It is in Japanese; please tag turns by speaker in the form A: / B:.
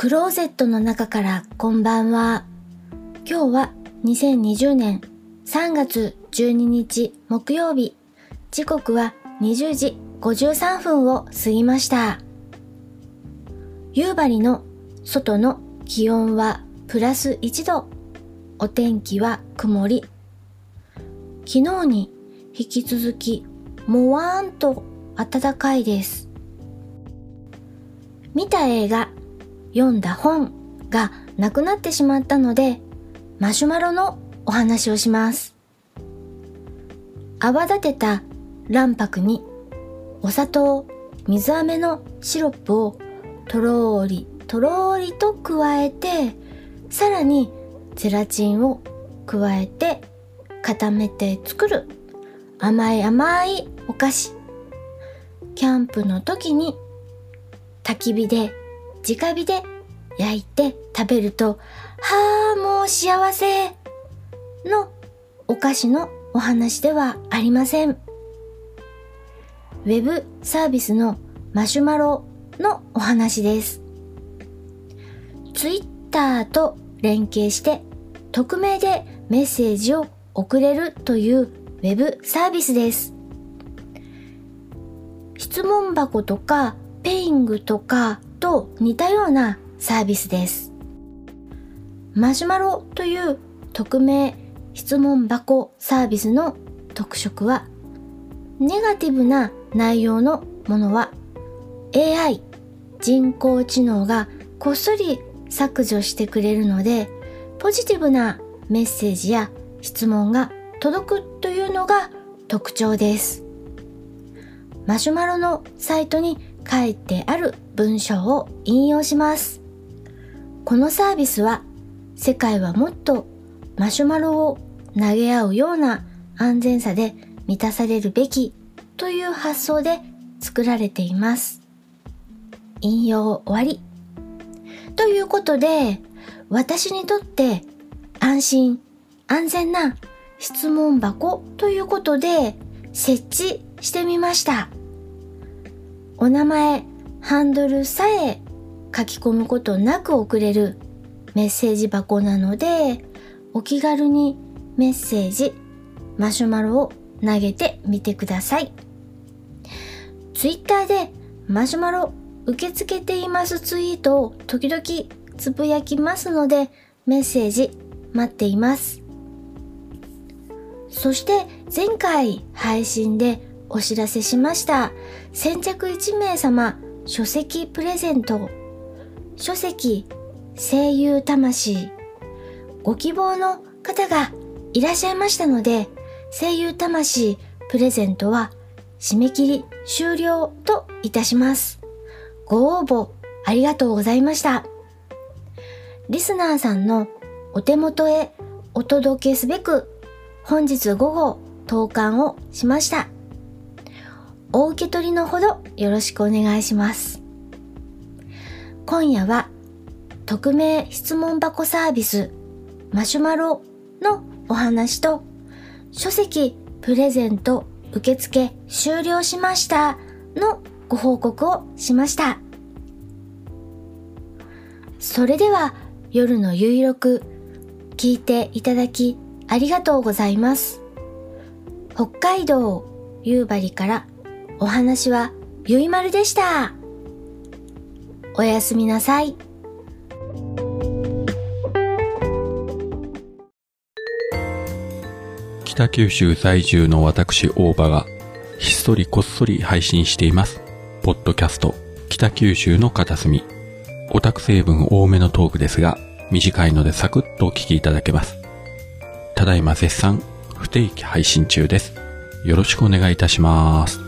A: クローゼットの中からこんばんは。今日は2020年3月12日木曜日。時刻は20時53分を過ぎました。夕張の外の気温はプラス1度。お天気は曇り。昨日に引き続きもわーんと暖かいです。見た映画読んだ本がなくなってしまったので、マシュマロのお話をします。泡立てた卵白にお砂糖、水飴のシロップをとろーりとろーりと加えて、さらにゼラチンを加えて固めて作る甘い甘いお菓子。キャンプの時に焚き火で直火で焼いて食べると、はあ、もう幸せのお菓子のお話ではありません。ウェブサービスのマシュマロのお話です。ツイッターと連携して匿名でメッセージを送れるというウェブサービスです。質問箱とかペイングとかと似たようなサービスです。マシュマロという匿名質問箱サービスの特色は、ネガティブな内容のものは AI 人工知能がこっそり削除してくれるので、ポジティブなメッセージや質問が届くというのが特徴です。マシュマロのサイトに書いてある文章を引用します。このサービスは世界はもっとマシュマロを投げ合うような安全さで満たされるべきという発想で作られています。引用終わり。ということで、私にとって安心、安全な質問箱ということで設置してみました。お名前、ハンドルさえ書き込むことなく送れるメッセージ箱なので、お気軽にメッセージ、マシュマロを投げてみてください。ツイッターでマシュマロ受け付けていますツイートを時々つぶやきますのでメッセージ待っています。そして前回配信でお知らせしました先着1名様書籍プレゼント書籍声優魂ご希望の方がいらっしゃいましたので声優魂プレゼントは締め切り終了といたします。ご応募ありがとうございました。リスナーさんのお手元へお届けすべく本日午後投函をしました。お受け取りのほどよろしくお願いします。今夜は匿名質問箱サービスマシュマロのお話と書籍プレゼント受付終了しましたのご報告をしました。それでは夜の有力聞いていただきありがとうございます。北海道夕張からお話はゆいまるでした。おやすみなさい。
B: 北九州在住の私大場がひっそりこっそり配信しています。ポッドキャスト北九州の片隅。オタク成分多めのトークですが短いのでサクッとお聞きいただけます。ただいま絶賛不定期配信中です。よろしくお願いいたします。